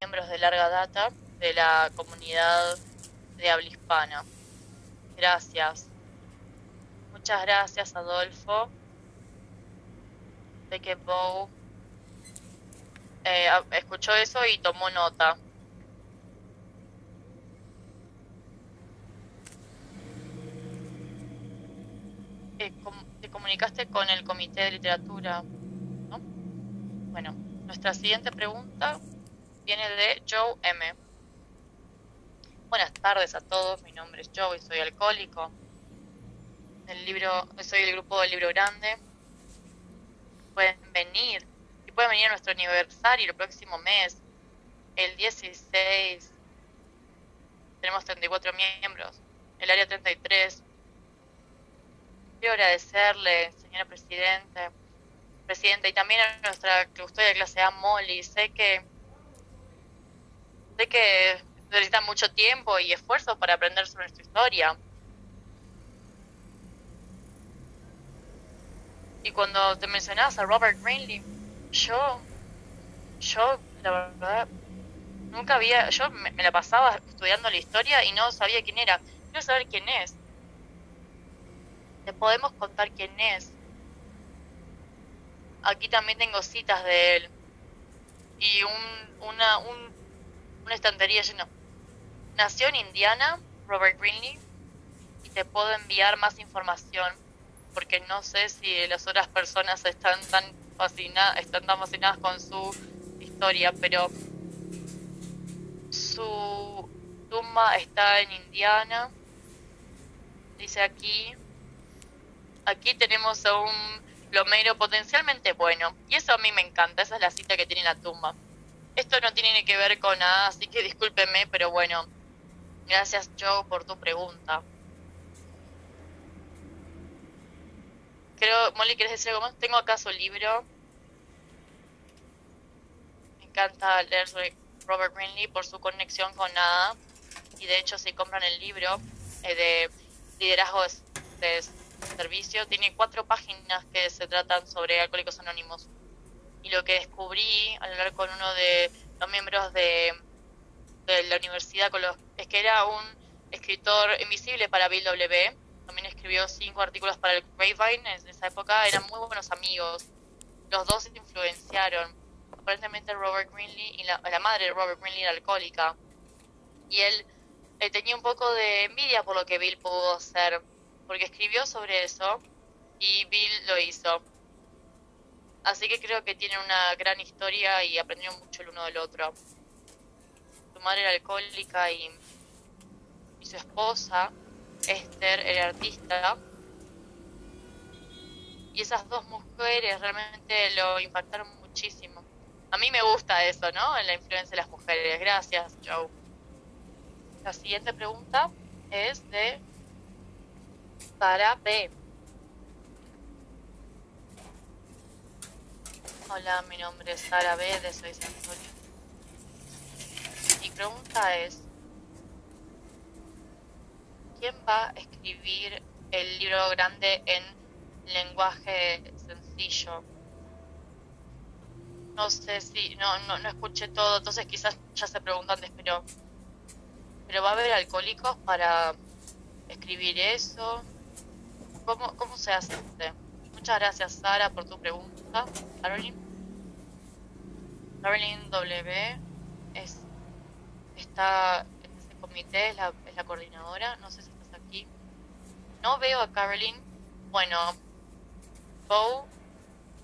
miembros de larga data de la comunidad de habla hispana. Gracias. Muchas gracias, Adolfo. De que Bow eh, escuchó eso y tomó nota. Te comunicaste con el comité de literatura, ¿no? Bueno, nuestra siguiente pregunta viene de Joe M. Buenas tardes a todos, mi nombre es Joe y soy alcohólico. El libro, soy del grupo del libro grande. Pueden venir, y pueden venir a nuestro aniversario el próximo mes, el 16. Tenemos 34 miembros, el área 33 Quiero agradecerle, señora Presidenta, Presidenta, y también a nuestra custodia de clase A, Molly. Sé que, sé que necesitan mucho tiempo y esfuerzo para aprender sobre nuestra historia. Y cuando te mencionabas a Robert Greenlee, yo, yo, la verdad, nunca había, yo me la pasaba estudiando la historia y no sabía quién era. Quiero saber quién es podemos contar quién es. Aquí también tengo citas de él. Y un, una, un, una estantería llena. Nació en Indiana, Robert Greenlee, y te puedo enviar más información, porque no sé si las otras personas están tan fascinadas, están tan fascinadas con su historia, pero su tumba está en Indiana. Dice aquí, aquí tenemos a un plomero potencialmente bueno. Y eso a mí me encanta, esa es la cita que tiene la tumba. Esto no tiene que ver con nada, así que discúlpeme, pero bueno, gracias Joe por tu pregunta. Creo, Molly, ¿quieres decir algo más? Tengo acá su libro. Me encanta leer sobre Robert Greenlee por su conexión con nada. Y de hecho, si compran el libro de liderazgo de servicio tiene cuatro páginas que se tratan sobre Alcohólicos Anónimos. Y lo que descubrí al hablar con uno de los miembros de, de la universidad con los, es que era un escritor invisible para Bill W. También escribió cinco artículos para el Grapevine. En esa época eran muy buenos amigos. Los dos se influenciaron. Aparentemente Robert Greenlee y la, madre de Robert Greenlee era alcohólica. Y él eh, tenía un poco de envidia por lo que Bill pudo hacer porque escribió sobre eso y Bill lo hizo. Así que creo que tienen una gran historia y aprendieron mucho el uno del otro. Su madre era alcohólica y, su esposa, Esther, era artista. Y esas dos mujeres realmente lo impactaron muchísimo. A mí me gusta eso, ¿no? La influencia de las mujeres. Gracias, Joe. La siguiente pregunta es de Sara B. Hola, mi nombre es Sara de Soy Antonio. Mi pregunta es, ¿quién va a escribir el libro grande en lenguaje sencillo? No sé si, no, no, no escuché todo, entonces quizás ya se preguntó antes, pero, pero va a haber alcohólicos para escribir eso. ¿Cómo, cómo se hace? Muchas gracias, Sara, por tu pregunta. Caroline. Caroline W. Es, está en ese comité, es la, es la coordinadora. No sé si estás aquí. No veo a Caroline. Bueno, Bo,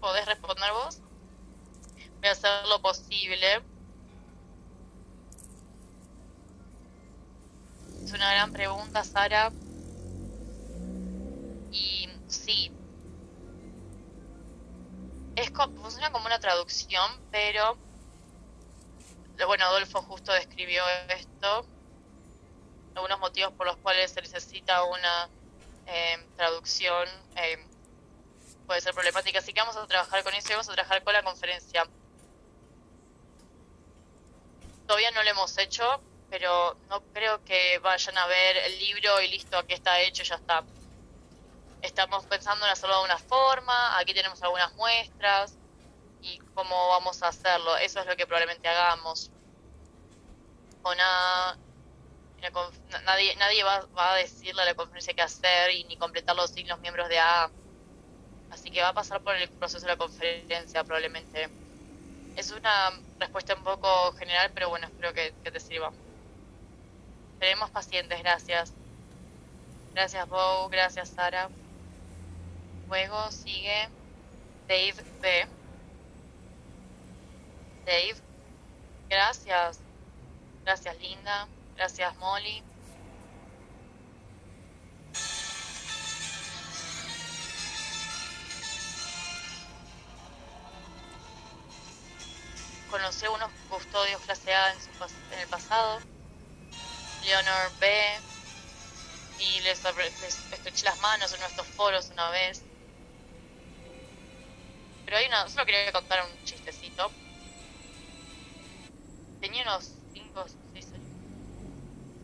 ¿podés responder vos? Voy a hacer lo posible. Es una gran pregunta, Sara. Y sí, es funciona como una traducción, pero bueno, Adolfo justo describió esto, algunos motivos por los cuales se necesita una em, traducción em, puede ser problemática, así que vamos a trabajar con eso y vamos a trabajar con la conferencia. Todavía no lo hemos hecho, pero no creo que vayan a ver el libro y listo, aquí está hecho, ya está estamos pensando en hacerlo de una forma, aquí tenemos algunas muestras y cómo vamos a hacerlo. Eso es lo que probablemente hagamos. dijo nada. nadie nadie va, va, a decirle a la conferencia qué hacer y ni completarlo sin los miembros de A. Así que va a pasar por el proceso de la conferencia probablemente. Es una respuesta un poco general, pero bueno, espero que, te sirva. Seremos pacientes, gracias. Gracias, Bo, gracias, Sara. Luego sigue Dave B. Dave, gracias. Gracias, Linda. Gracias, Molly. Conocí unos custodios clase A en, su, en el pasado. Leonor B. Y les, les estreché las manos en nuestros foros una vez. Pero hay una, solo quería contar un chistecito. Tenía unos 5 o 6 años.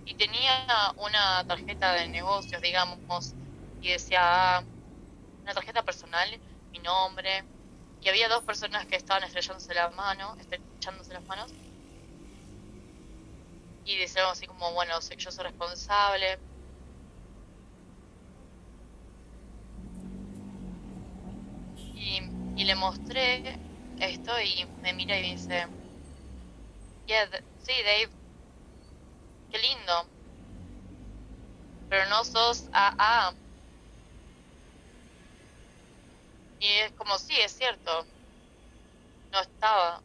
Y tenía una tarjeta de negocios, digamos, y decía una tarjeta personal, mi nombre, y había dos personas que estaban estrellándose las manos, estrechándose las manos. Y decían así como, bueno, yo soy responsable, y le mostré esto y me mira y dice, yeah, sí, Dave, qué lindo, pero no sos AA. Y es como, sí, es cierto, no estaba.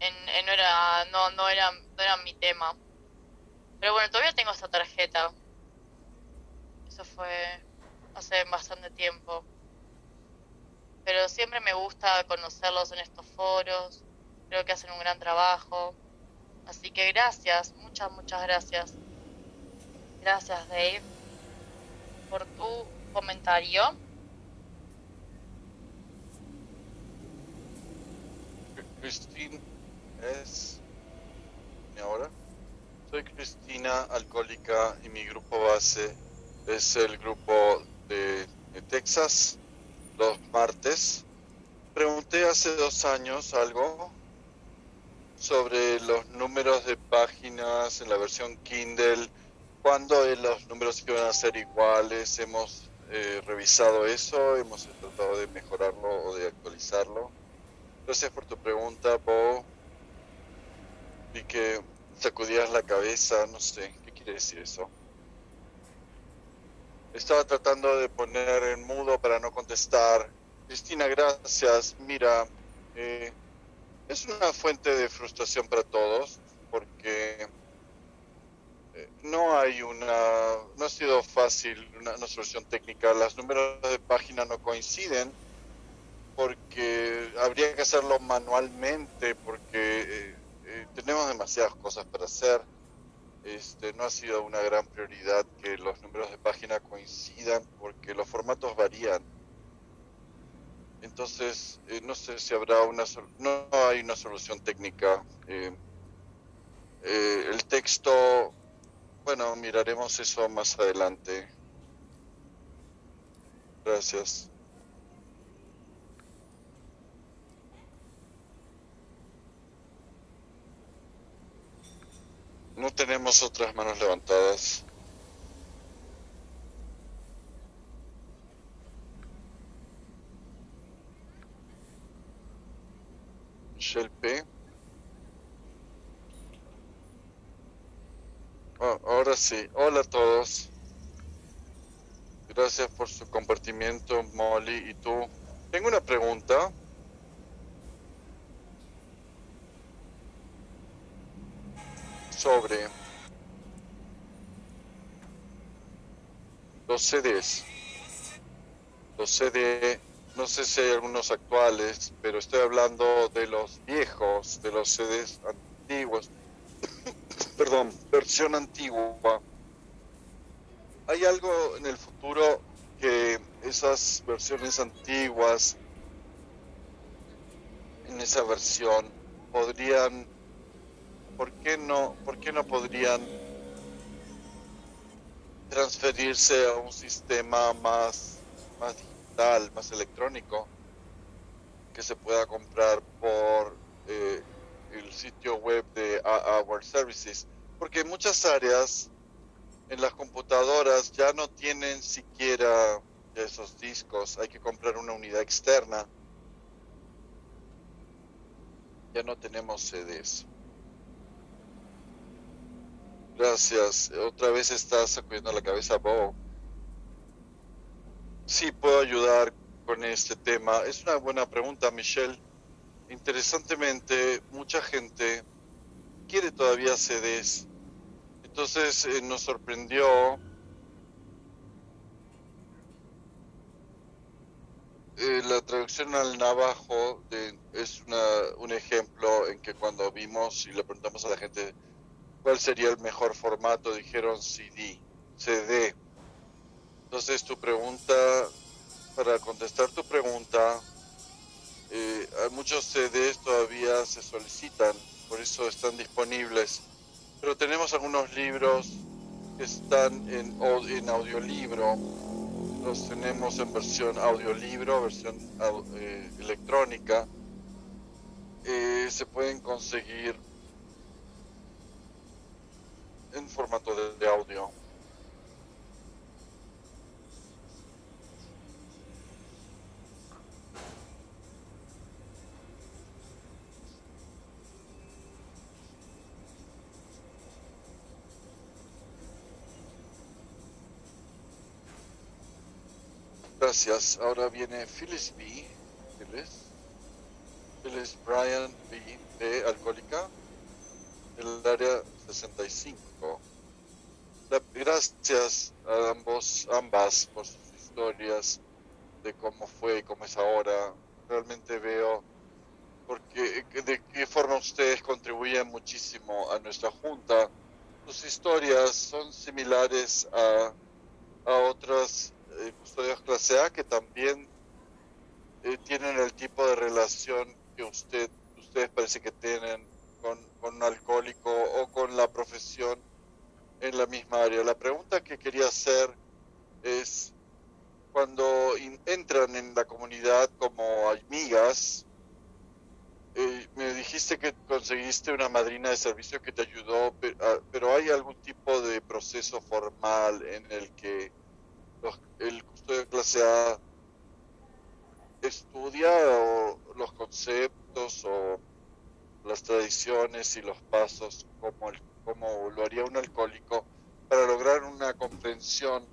En, en, no era no no era no era mi tema pero bueno todavía tengo esta tarjeta eso fue hace bastante tiempo pero siempre me gusta conocerlos en estos foros, creo que hacen un gran trabajo. Así que gracias, muchas, muchas gracias. Gracias Dave por tu comentario. Cristina es ahora. Soy Cristina, alcohólica, y mi grupo base es el grupo de Texas los martes. Pregunté hace dos años algo sobre los números de páginas en la versión Kindle, cuándo los números iban a ser iguales. Hemos eh, revisado eso, hemos tratado de mejorarlo o de actualizarlo. Gracias por tu pregunta, Bo. Vi que sacudías la cabeza, no sé, ¿qué quiere decir eso? Estaba tratando de poner en mudo para no contestar. Cristina, gracias. Mira, eh, es una fuente de frustración para todos porque eh, no hay una, no ha sido fácil una, solución técnica. Los números de página no coinciden porque habría que hacerlo manualmente porque eh, tenemos demasiadas cosas para hacer este, no ha sido una gran prioridad que los números de página coincidan porque los formatos varían. Entonces, eh, no sé si habrá una, no hay una solución técnica. Eh, eh, el texto, bueno, miraremos eso más adelante. Gracias. No tenemos otras manos levantadas. Michelle P. Oh, ahora sí. Hola a todos. Gracias por su compartimiento, Molly y tú. Tengo una pregunta. Sobre los CDs. Los CD, no sé si hay algunos actuales, pero estoy hablando de los viejos, de los CDs antiguos. Perdón, versión antigua. ¿Hay algo en el futuro que esas versiones antiguas, en esa versión, podrían ¿por qué no, por qué no podrían transferirse a un sistema más, más digital, más electrónico, que se pueda comprar por, eh, el sitio web de World Services, porque muchas áreas en las computadoras ya no tienen siquiera esos discos, hay que comprar una unidad externa. Ya no tenemos CDs. Gracias. Otra vez estás sacudiendo la cabeza, Bo. Sí, puedo ayudar con este tema. Es una buena pregunta, Michelle. Interesantemente, mucha gente quiere todavía CDs. Entonces eh, nos sorprendió eh, la traducción al navajo de, es una, un ejemplo en que cuando vimos y le preguntamos a la gente cuál sería el mejor formato, dijeron CD, CD. Entonces tu pregunta, para contestar tu pregunta, eh, muchos CDs todavía se solicitan, por eso están disponibles. Pero tenemos algunos libros que están en, en audiolibro, los tenemos en versión audiolibro, versión eh, electrónica. Eh, se pueden conseguir en formato de, audio. Gracias. Ahora viene Phyllis B. Phyllis. Phyllis Brian B. de Alcohólica. El área 65. gracias a ambos, ambas por sus historias de cómo fue y cómo es ahora. Realmente veo porque de qué forma ustedes contribuyen muchísimo a nuestra junta. Sus historias son similares a, a otras eh, custodios clase A que también eh, tienen el tipo de relación que usted ustedes parece que tienen con, un alcohólico o con la profesión en la misma área. La pregunta que quería hacer es, cuando entran en la comunidad como amigas, eh, me dijiste que conseguiste una madrina de servicio que te ayudó, pero, ¿hay algún tipo de proceso formal en el que el custodio de clase A estudia los conceptos o las tradiciones y los pasos como, como lo haría un alcohólico para lograr una comprensión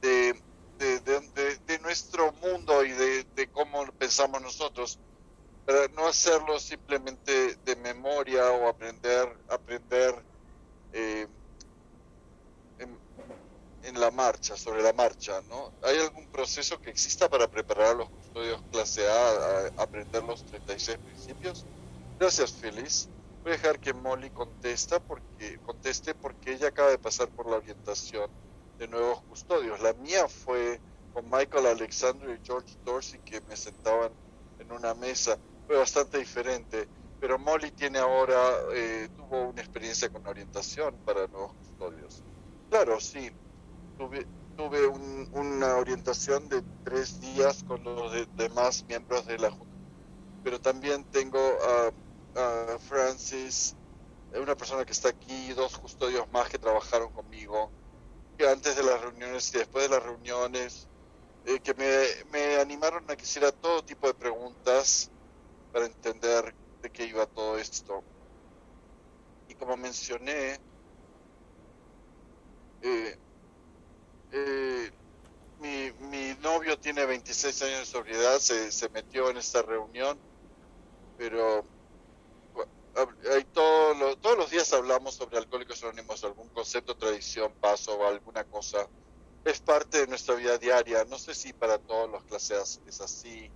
de, de, nuestro mundo y de, cómo pensamos nosotros, para no hacerlo simplemente de memoria o aprender, aprender eh, en, la marcha, sobre la marcha, ¿no? ¿Hay algún proceso que exista para preparar a los custodios clase A a aprender los 36 principios? Gracias, Feliz. Voy a dejar que Molly contesta porque, conteste porque ella acaba de pasar por la orientación de nuevos custodios. La mía fue con Michael Alexander y George Dorsey que me sentaban en una mesa. Fue bastante diferente. Pero Molly tiene ahora, eh, tuvo una experiencia con orientación para nuevos custodios. Claro, sí. Tuve, tuve una orientación de tres días con los demás miembros de la Junta. Pero también tengo a Francis, una persona que está aquí, dos custodios más que trabajaron conmigo, que antes de las reuniones y después de las reuniones, eh, que me, animaron a que hiciera todo tipo de preguntas para entender de qué iba todo esto. Y como mencioné, eh, eh, mi, mi, novio tiene 26 años de sobriedad, se, se metió en esta reunión, pero todos los días hablamos sobre alcohólicos anónimos, algún concepto, tradición, paso alguna cosa. Es parte de nuestra vida diaria. No sé si para todos los clases es así,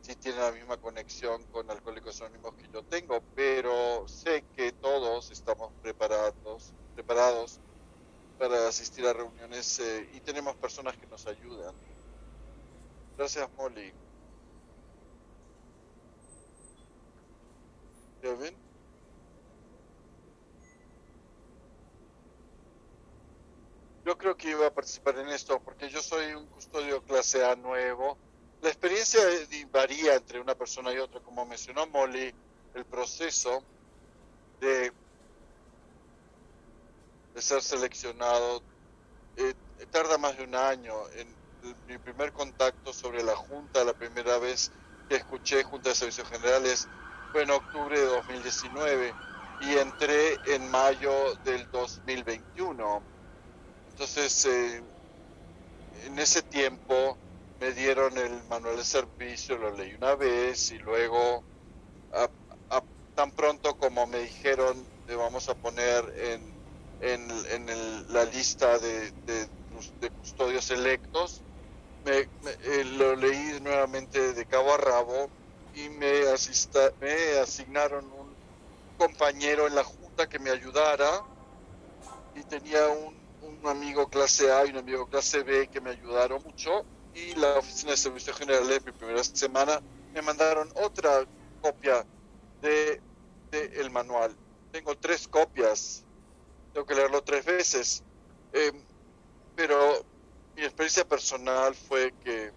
si tienen la misma conexión con alcohólicos anónimos que yo tengo, pero sé que todos estamos preparados, preparados para asistir a reuniones eh, y tenemos personas que nos ayudan. Gracias, Molly. creo que iba a participar en esto porque yo soy un custodio clase A nuevo. La experiencia eh, varía entre una persona y otra, como mencionó Molly, el proceso de, de ser seleccionado eh, tarda más de un año. En mi primer contacto sobre la Junta, la primera vez que escuché Junta de Servicios Generales, fue en octubre de 2019 y entré en mayo del 2021 entonces, eh, en ese tiempo me dieron el manual de servicio, lo leí una vez y luego, tan pronto como me dijeron, le vamos a poner en, en, la lista de, de, custodios electos, me, eh, lo leí nuevamente de cabo a rabo y me, asista, me asignaron un compañero en la junta que me ayudara y tenía un, un amigo clase A y un amigo clase B que me ayudaron mucho y la oficina de servicios generales mi primera semana me mandaron otra copia de, manual. Tengo tres copias. Tengo que leerlo tres veces. Em, pero mi experiencia personal fue que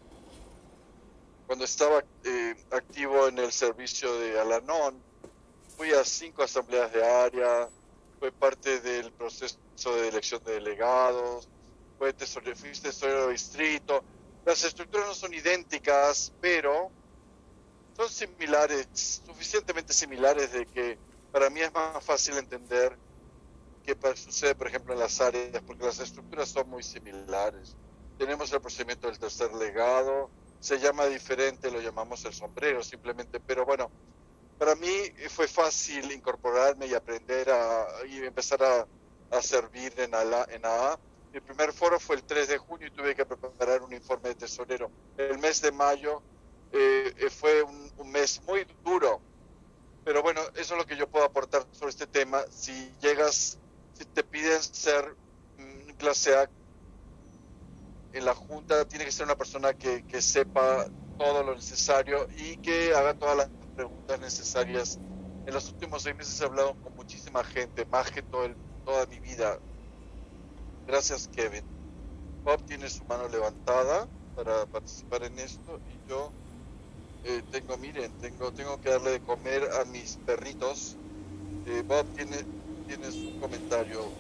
cuando estaba eh, activo en el servicio de Alanon fui a cinco asambleas de área fue parte del proceso de elección de delegados fue tesorero, fui tesorero de distrito las estructuras no son idénticas, pero son similares, suficientemente similares de que para mí es más fácil entender qué sucede, por ejemplo, en las áreas, porque las estructuras son muy similares. Tenemos el procedimiento del tercer legado, se llama diferente, lo llamamos el sombrero simplemente, pero bueno, para mí fue fácil incorporarme y aprender a, y empezar a, a servir en, ALA, en AA mi primer foro fue el 3 de junio y tuve que preparar un informe de tesorero. El mes de mayo eh, eh, fue un, mes muy duro, pero bueno, eso es lo que yo puedo aportar sobre este tema. Si llegas, si te piden ser mm, clase A en la Junta, tiene que ser una persona que, que sepa todo lo necesario y que haga todas las preguntas necesarias. En los últimos seis meses he hablado con muchísima gente, más que todo el, toda mi vida. Gracias, Kevin. Bob tiene su mano levantada para participar en esto y yo eh, tengo, miren, tengo, tengo que darle de comer a mis perritos. Eh, Bob tiene, tiene su comentario.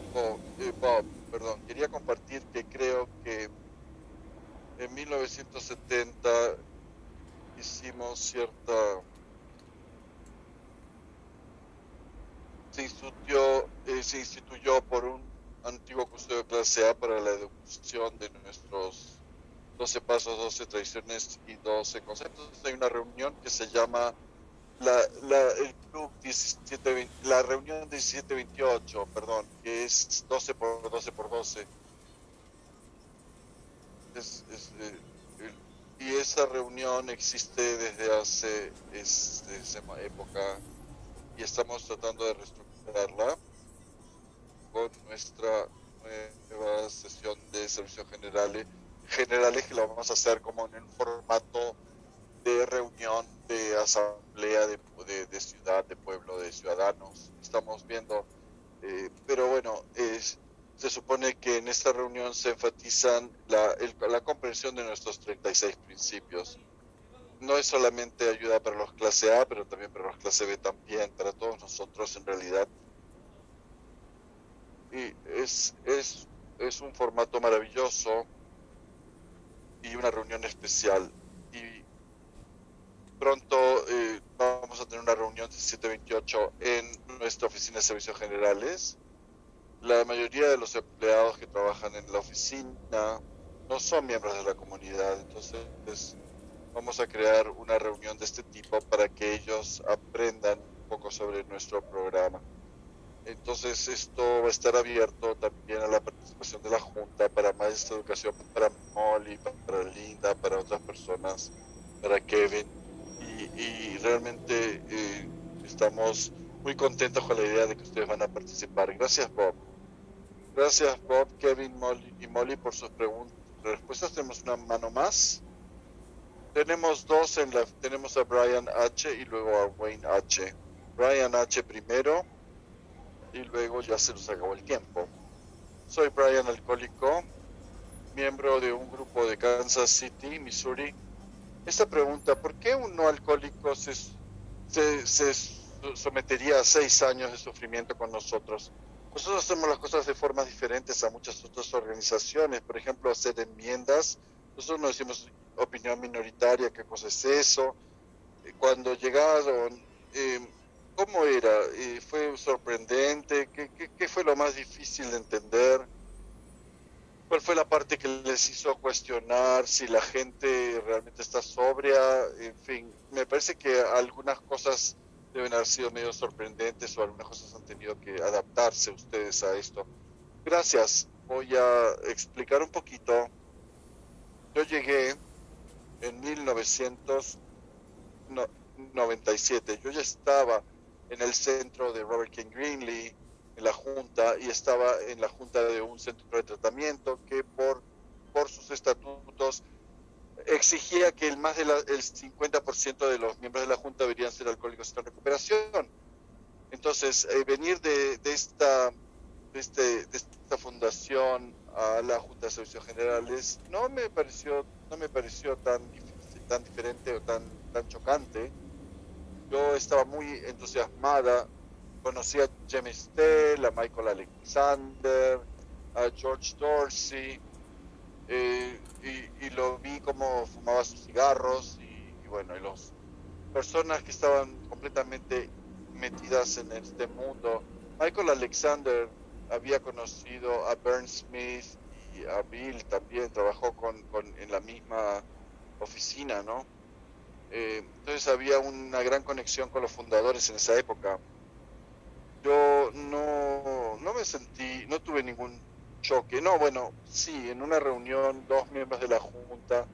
Eh, Bob, perdón, quería compartir que creo que en 1970 hicimos cierta se instituyó, se instituyó por un antiguo custodio de clase A para la educación de nuestros 12 pasos, 12 tradiciones y 12 conceptos. Hay una reunión que se llama la, la, el club 17, la reunión 1728, perdón, que es 12 por 12 por 12. Es, es, eh, y esa reunión existe desde hace esa época y estamos tratando de con nuestra nueva sesión de servicios generales, generales que lo vamos a hacer como en un formato de reunión de asamblea de, de, ciudad, de pueblo, de ciudadanos. Estamos viendo, eh, pero bueno, es, se supone que en esta reunión se enfatizan la, la comprensión de nuestros 36 principios. No es solamente ayuda para los clase A, pero también para los clase B también, para todos nosotros en realidad y es, es, es un formato maravilloso y una reunión especial. Y pronto eh, vamos a tener una reunión 1728 en nuestra oficina de servicios generales. La mayoría de los empleados que trabajan en la oficina no son miembros de la comunidad, entonces vamos a crear una reunión de este tipo para que ellos aprendan un poco sobre nuestro programa. Entonces esto va a estar abierto también a la participación de la Junta para más educación para Molly, para Linda, para otras personas, para Kevin. Y, realmente eh, estamos muy contentos con la idea de que ustedes van a participar. Gracias Bob. Gracias Bob, Kevin Molly y Molly por sus preguntas. Respuestas tenemos una mano más. Tenemos dos en la, tenemos a Brian H y luego a Wayne H. Brian H primero y luego ya se nos acabó el tiempo. Soy Brian Alcohólico, miembro de un grupo de Kansas City, Missouri. Esta pregunta, ¿por qué un no alcohólico se, se, sometería a seis años de sufrimiento con nosotros? nosotros hacemos las cosas de formas diferentes a muchas otras organizaciones. Por ejemplo, hacer enmiendas. Nosotros no decimos opinión minoritaria, qué cosa es eso. Eh, cuando llegaron, eh, ¿cómo era? Eh, ¿Fue sorprendente? ¿Qué, ¿Qué, fue lo más difícil de entender? ¿Cuál fue la parte que les hizo cuestionar si la gente realmente está sobria? En fin, me parece que algunas cosas deben haber sido medio sorprendentes o algunas cosas han tenido que adaptarse ustedes a esto. Gracias. Voy a explicar un poquito. Yo llegué en 1997. Yo ya estaba en el centro de Robert King Greenlee, en la junta, y estaba en la junta de un centro de tratamiento que por, por sus estatutos exigía que el más del 50% de los miembros de la Junta deberían ser alcohólicos en recuperación. Entonces, eh, venir de, esta, de, este, esta fundación a la Junta de Servicios Generales no me pareció, no me pareció tan, tan diferente o tan, tan chocante. Yo estaba muy entusiasmada, conocí a James Tell, a Michael Alexander, a George Dorsey, eh, y, lo vi como fumaba sus cigarros y, bueno, y las personas que estaban completamente metidas en este mundo. Michael Alexander había conocido a Bern Smith y a Bill también, trabajó con, en la misma oficina, ¿no? Eh, entonces había una gran conexión con los fundadores en esa época. Yo no, no me sentí, no tuve ningún choque. No, bueno, sí, en una reunión dos miembros de la Junta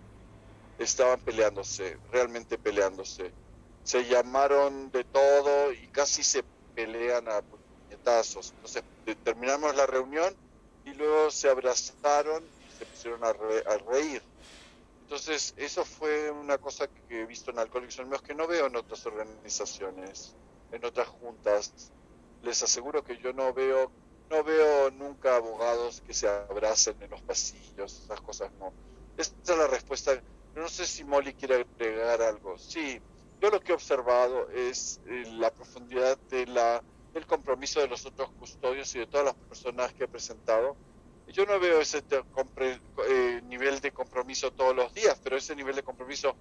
estaban peleándose, realmente peleándose. Se llamaron de todo y casi se pelean a puñetazos. Entonces terminamos la reunión y luego se abrazaron y se pusieron a, reír. Entonces, eso fue una cosa que he visto en Alcohólicos Anónimos que no veo en otras organizaciones, en otras juntas. Les aseguro que yo no veo no veo nunca abogados que se abracen en los pasillos, esas cosas no. Esa es la respuesta. No sé si Molly quiere agregar algo. Sí, yo lo que he observado es eh, la profundidad de la, del compromiso de los otros custodios y de todas las personas que he presentado. Yo no veo ese eh, nivel de compromiso todos los días, pero ese nivel de compromiso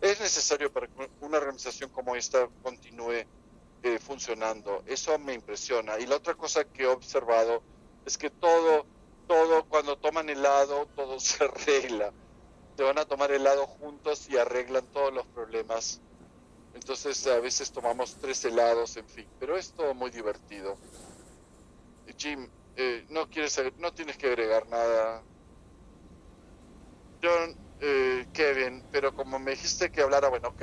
es necesario para que una organización como esta continúe eh, funcionando. Eso me impresiona. Y la otra cosa que he observado es que todo, todo, cuando toman helado, todo se arregla. Se van a tomar helado juntos y arreglan todos los problemas. Entonces a veces tomamos tres helados, en fin, pero es todo muy divertido. Jim, eh, no quieres, no tienes que agregar nada. John, eh, Kevin, pero como me dijiste que hablara, bueno, ok.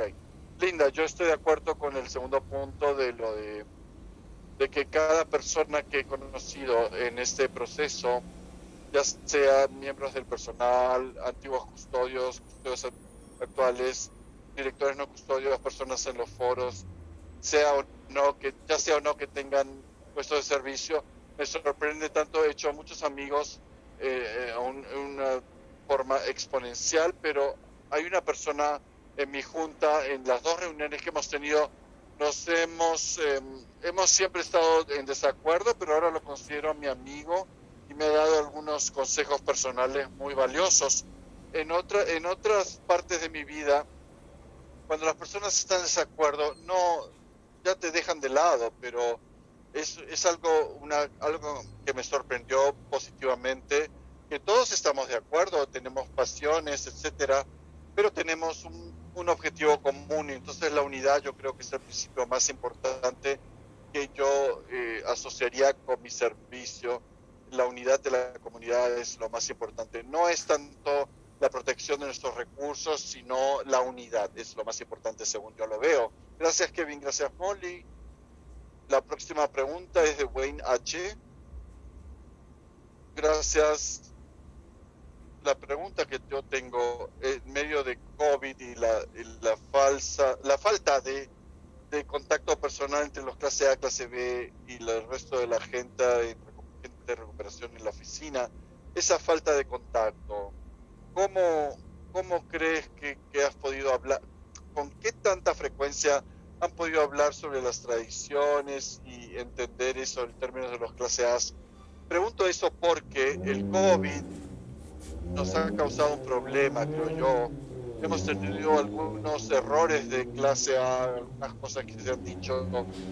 Linda, yo estoy de acuerdo con el segundo punto de lo de, de que cada persona que he conocido en este proceso, ya sea miembros del personal, antiguos custodios, custodios actuales, directores no custodios, personas en los foros, sea o no que ya sea o no que tengan puesto de servicio, me sorprende tanto. He hecho muchos amigos eh, a una forma exponencial, pero hay una persona en mi junta, en las dos reuniones que hemos tenido, nos hemos, em, hemos siempre estado en desacuerdo, pero ahora lo considero mi amigo y me ha dado algunos consejos personales muy valiosos. En, otra, en otras partes de mi vida, cuando las personas están en desacuerdo, no, ya te dejan de lado, pero es, es algo, una, algo que me sorprendió positivamente, que todos estamos de acuerdo, tenemos pasiones, etcétera, pero tenemos un objetivo común entonces la unidad yo creo que es el principio más importante que yo eh, asociaría con mi servicio. La unidad de la comunidad es lo más importante. No es tanto la protección de nuestros recursos, sino la unidad. Es lo más importante según yo lo veo. Gracias Kevin, gracias Molly. La próxima pregunta es de Wayne H. Gracias la pregunta que yo tengo en medio de COVID y la, la falsa, la falta de, de, contacto personal entre los clase A, clase B y el resto de la gente, de recuperación en la oficina, esa falta de contacto, ¿cómo, cómo crees que, que has podido hablar? ¿Con qué tanta frecuencia han podido hablar sobre las tradiciones y entender eso en términos de los clase A. Pregunto eso porque el COVID nos ha causado un problema, creo yo. Hemos tenido algunos errores de clase A, algunas cosas que se han dicho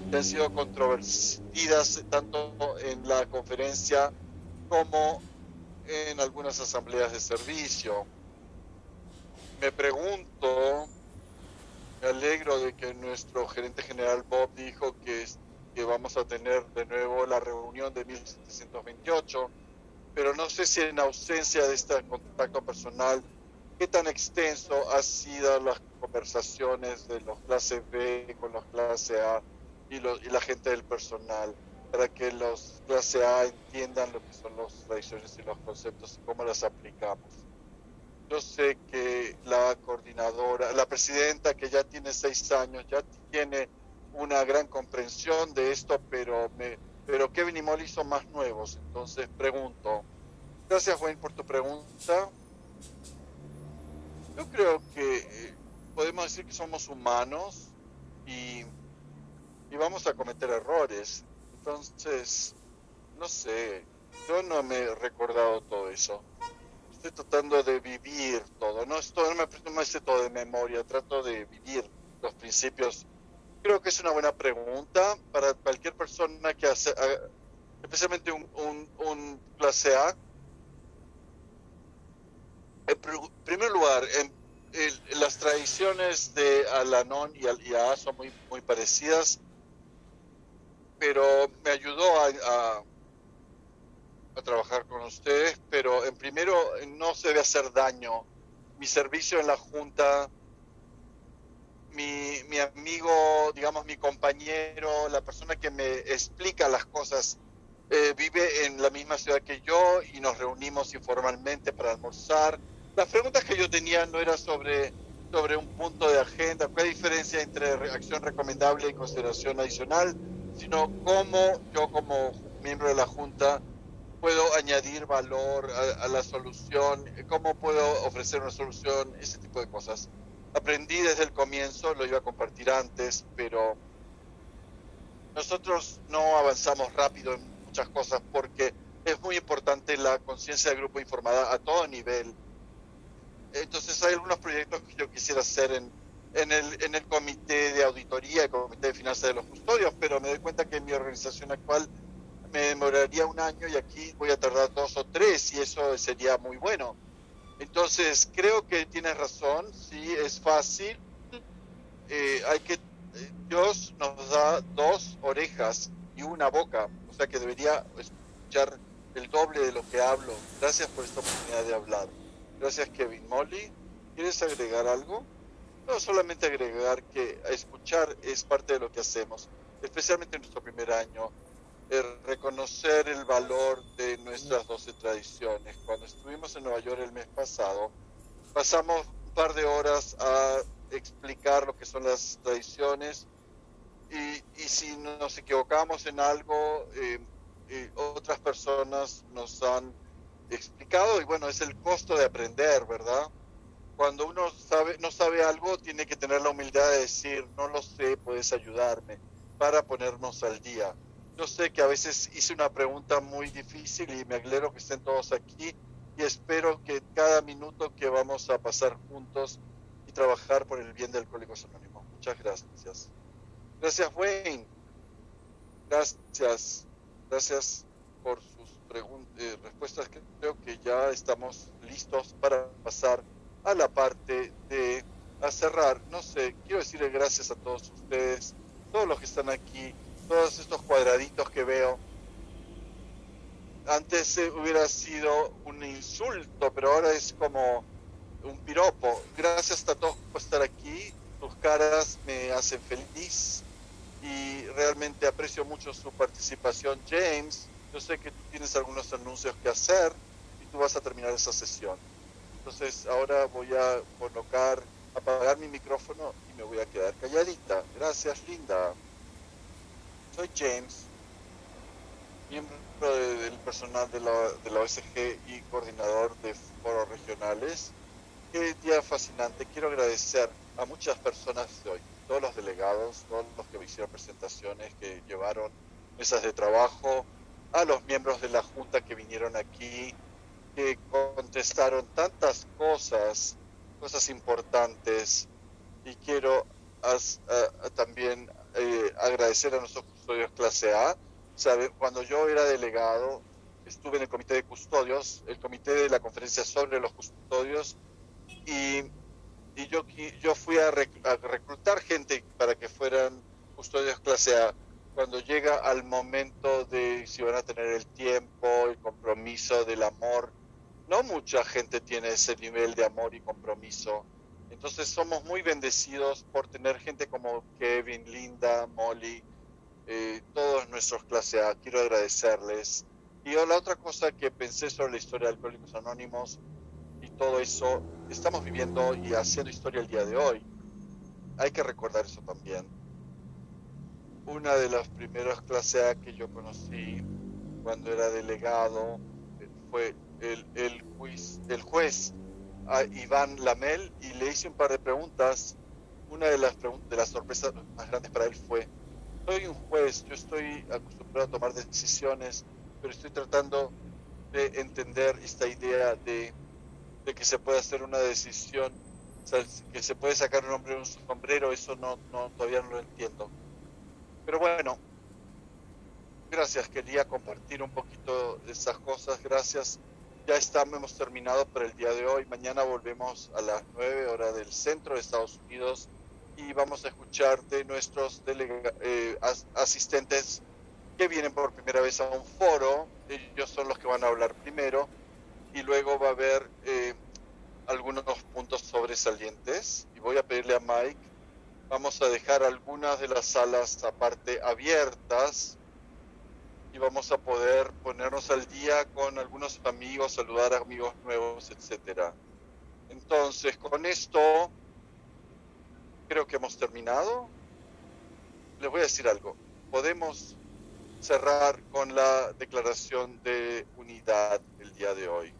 que han sido controvertidas tanto en la conferencia como en algunas asambleas de servicio. Me pregunto, me alegro de que nuestro gerente general Bob dijo que, vamos a tener de nuevo la reunión de 1728, pero no sé si en ausencia de este contacto personal, qué tan extenso han sido las conversaciones de los clase B con los clase A y, los, y la gente del personal para que los clase A entiendan lo que son las tradiciones y los conceptos y cómo las aplicamos. Yo sé que la coordinadora, la presidenta que ya tiene seis años, ya tiene una gran comprensión de esto, pero me, pero Kevin y Molly son más nuevos. Entonces pregunto, gracias Wayne por tu pregunta. Yo creo que eh, podemos decir que somos humanos y, y vamos a cometer errores. Entonces, no sé, yo no me he recordado todo eso. Estoy tratando de vivir todo, no, estoy, no, me, no sé todo de memoria, trato de vivir los principios. Creo que es una buena pregunta para cualquier persona que hace, especialmente un, un, clase A. En primer lugar, en, las tradiciones de Alanon y, y A son muy, muy parecidas pero me ayudó a, a, trabajar con ustedes, pero en primero no se debe hacer daño. Mi servicio en la Junta, mi, mi amigo, digamos mi compañero, la persona que me explica las cosas, eh, vive en la misma ciudad que yo y nos reunimos informalmente para almorzar. Las preguntas que yo tenía no eran sobre, sobre un punto de agenda, qué diferencia entre acción recomendable y consideración adicional sino cómo yo como miembro de la Junta puedo añadir valor a, la solución, cómo puedo ofrecer una solución, ese tipo de cosas. Aprendí desde el comienzo, lo iba a compartir antes, pero nosotros no avanzamos rápido en muchas cosas porque es muy importante la conciencia del grupo informada a todo nivel. Entonces hay algunos proyectos que yo quisiera hacer en en el, en el comité de auditoría, el comité de finanzas de los custodios, pero me doy cuenta que en mi organización actual me demoraría un año y aquí voy a tardar dos o tres y eso sería muy bueno. Entonces, creo que tienes razón, sí, es fácil. Eh, hay que, eh, Dios nos da dos orejas y una boca, o sea que debería escuchar el doble de lo que hablo. Gracias por esta oportunidad de hablar. Gracias, Kevin. Molly, ¿quieres agregar algo? No, solamente agregar que escuchar es parte de lo que hacemos, especialmente en nuestro primer año, reconocer el valor de nuestras 12 tradiciones. Cuando estuvimos en Nueva York el mes pasado, pasamos un par de horas a explicar lo que son las tradiciones y, y si nos equivocamos en algo, eh, eh, otras personas nos han explicado y bueno, es el costo de aprender, ¿verdad? Cuando uno sabe, no sabe algo, tiene que tener la humildad de decir, no lo sé, puedes ayudarme, para ponernos al día. Yo sé que a veces hice una pregunta muy difícil y me alegro que estén todos aquí y espero que cada minuto que vamos a pasar juntos y trabajar por el bien del Alcohólicos Anónimos. Muchas gracias. Gracias, Wayne. Gracias. Gracias por sus eh, respuestas. Creo que ya estamos listos para pasar a la parte de cerrar. No sé, quiero decirle gracias a todos ustedes, todos los que están aquí, todos estos cuadraditos que veo. Antes hubiera sido un insulto, pero ahora es como un piropo. Gracias a todos por estar aquí. Tus caras me hacen feliz y realmente aprecio mucho su participación. James, yo sé que tú tienes algunos anuncios que hacer y tú vas a terminar esa sesión. Entonces ahora voy a colocar, apagar mi micrófono y me voy a quedar calladita. Gracias, Linda. Soy James, miembro de, del personal de la, de la OSG y coordinador de foros regionales. Qué día fascinante. Quiero agradecer a muchas personas de hoy. todos los delegados, todos los que hicieron presentaciones, que llevaron mesas de trabajo, a los miembros de la Junta que vinieron aquí, que contestaron tantas cosas, cosas importantes, y quiero también eh, agradecer a nuestros custodios clase A. ¿Sabe? Cuando yo era delegado, estuve en el comité de custodios, el comité de la conferencia sobre los custodios, y, y yo, yo fui a, reclutar gente para que fueran custodios clase A. Cuando llega al momento de si van a tener el tiempo, el compromiso del amor, no mucha gente tiene ese nivel de amor y compromiso. Entonces somos muy bendecidos por tener gente como Kevin, Linda, Molly, eh, todos nuestros clase A. Quiero agradecerles. Y la otra cosa que pensé sobre la historia de Alcohólicos Anónimos y todo eso, estamos viviendo y haciendo historia el día de hoy. Hay que recordar eso también. Una de las primeras clase A que yo conocí cuando era delegado eh, fue el, el, juez, el juez Iván Lamel y le hice un par de preguntas. Una de las, de las sorpresas más grandes para él fue, soy un juez, yo estoy acostumbrado a tomar decisiones, pero estoy tratando de entender esta idea de, de que se puede hacer una decisión, que se puede sacar un hombre de un sombrero, eso no, no, todavía no lo entiendo. Pero bueno, gracias, quería compartir un poquito de esas cosas, gracias ya estamos, hemos terminado por el día de hoy. Mañana volvemos a las 9 horas del centro de Estados Unidos y vamos a escuchar de nuestros eh, asistentes que vienen por primera vez a un foro. Ellos son los que van a hablar primero y luego va a haber eh, algunos puntos sobresalientes. Y voy a pedirle a Mike, vamos a dejar algunas de las salas aparte abiertas y vamos a poder ponernos al día con algunos amigos, saludar a amigos nuevos, etcétera. Entonces, con esto creo que hemos terminado. Les voy a decir algo. Podemos cerrar con la declaración de unidad el día de hoy.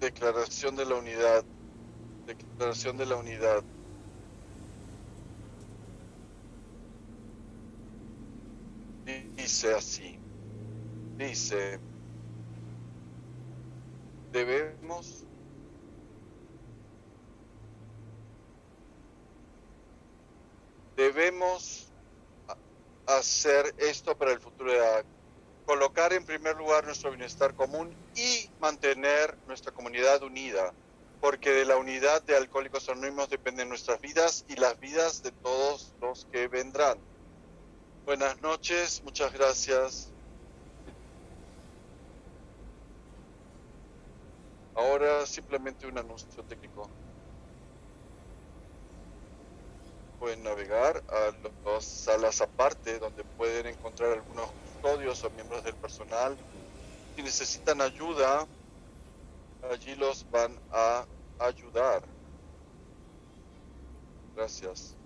Declaración de la unidad. Declaración de la unidad. Dice así, dice, debemos debemos hacer esto para el futuro de colocar en primer lugar nuestro bienestar común y mantener nuestra comunidad unida, porque de la unidad de Alcohólicos Anónimos dependen nuestras vidas y las vidas de todos los que vendrán. Buenas noches, muchas gracias. Ahora simplemente un anuncio técnico. Pueden navegar a las salas aparte donde pueden encontrar algunos custodios o miembros del personal. Si necesitan ayuda, allí los van a ayudar. Gracias.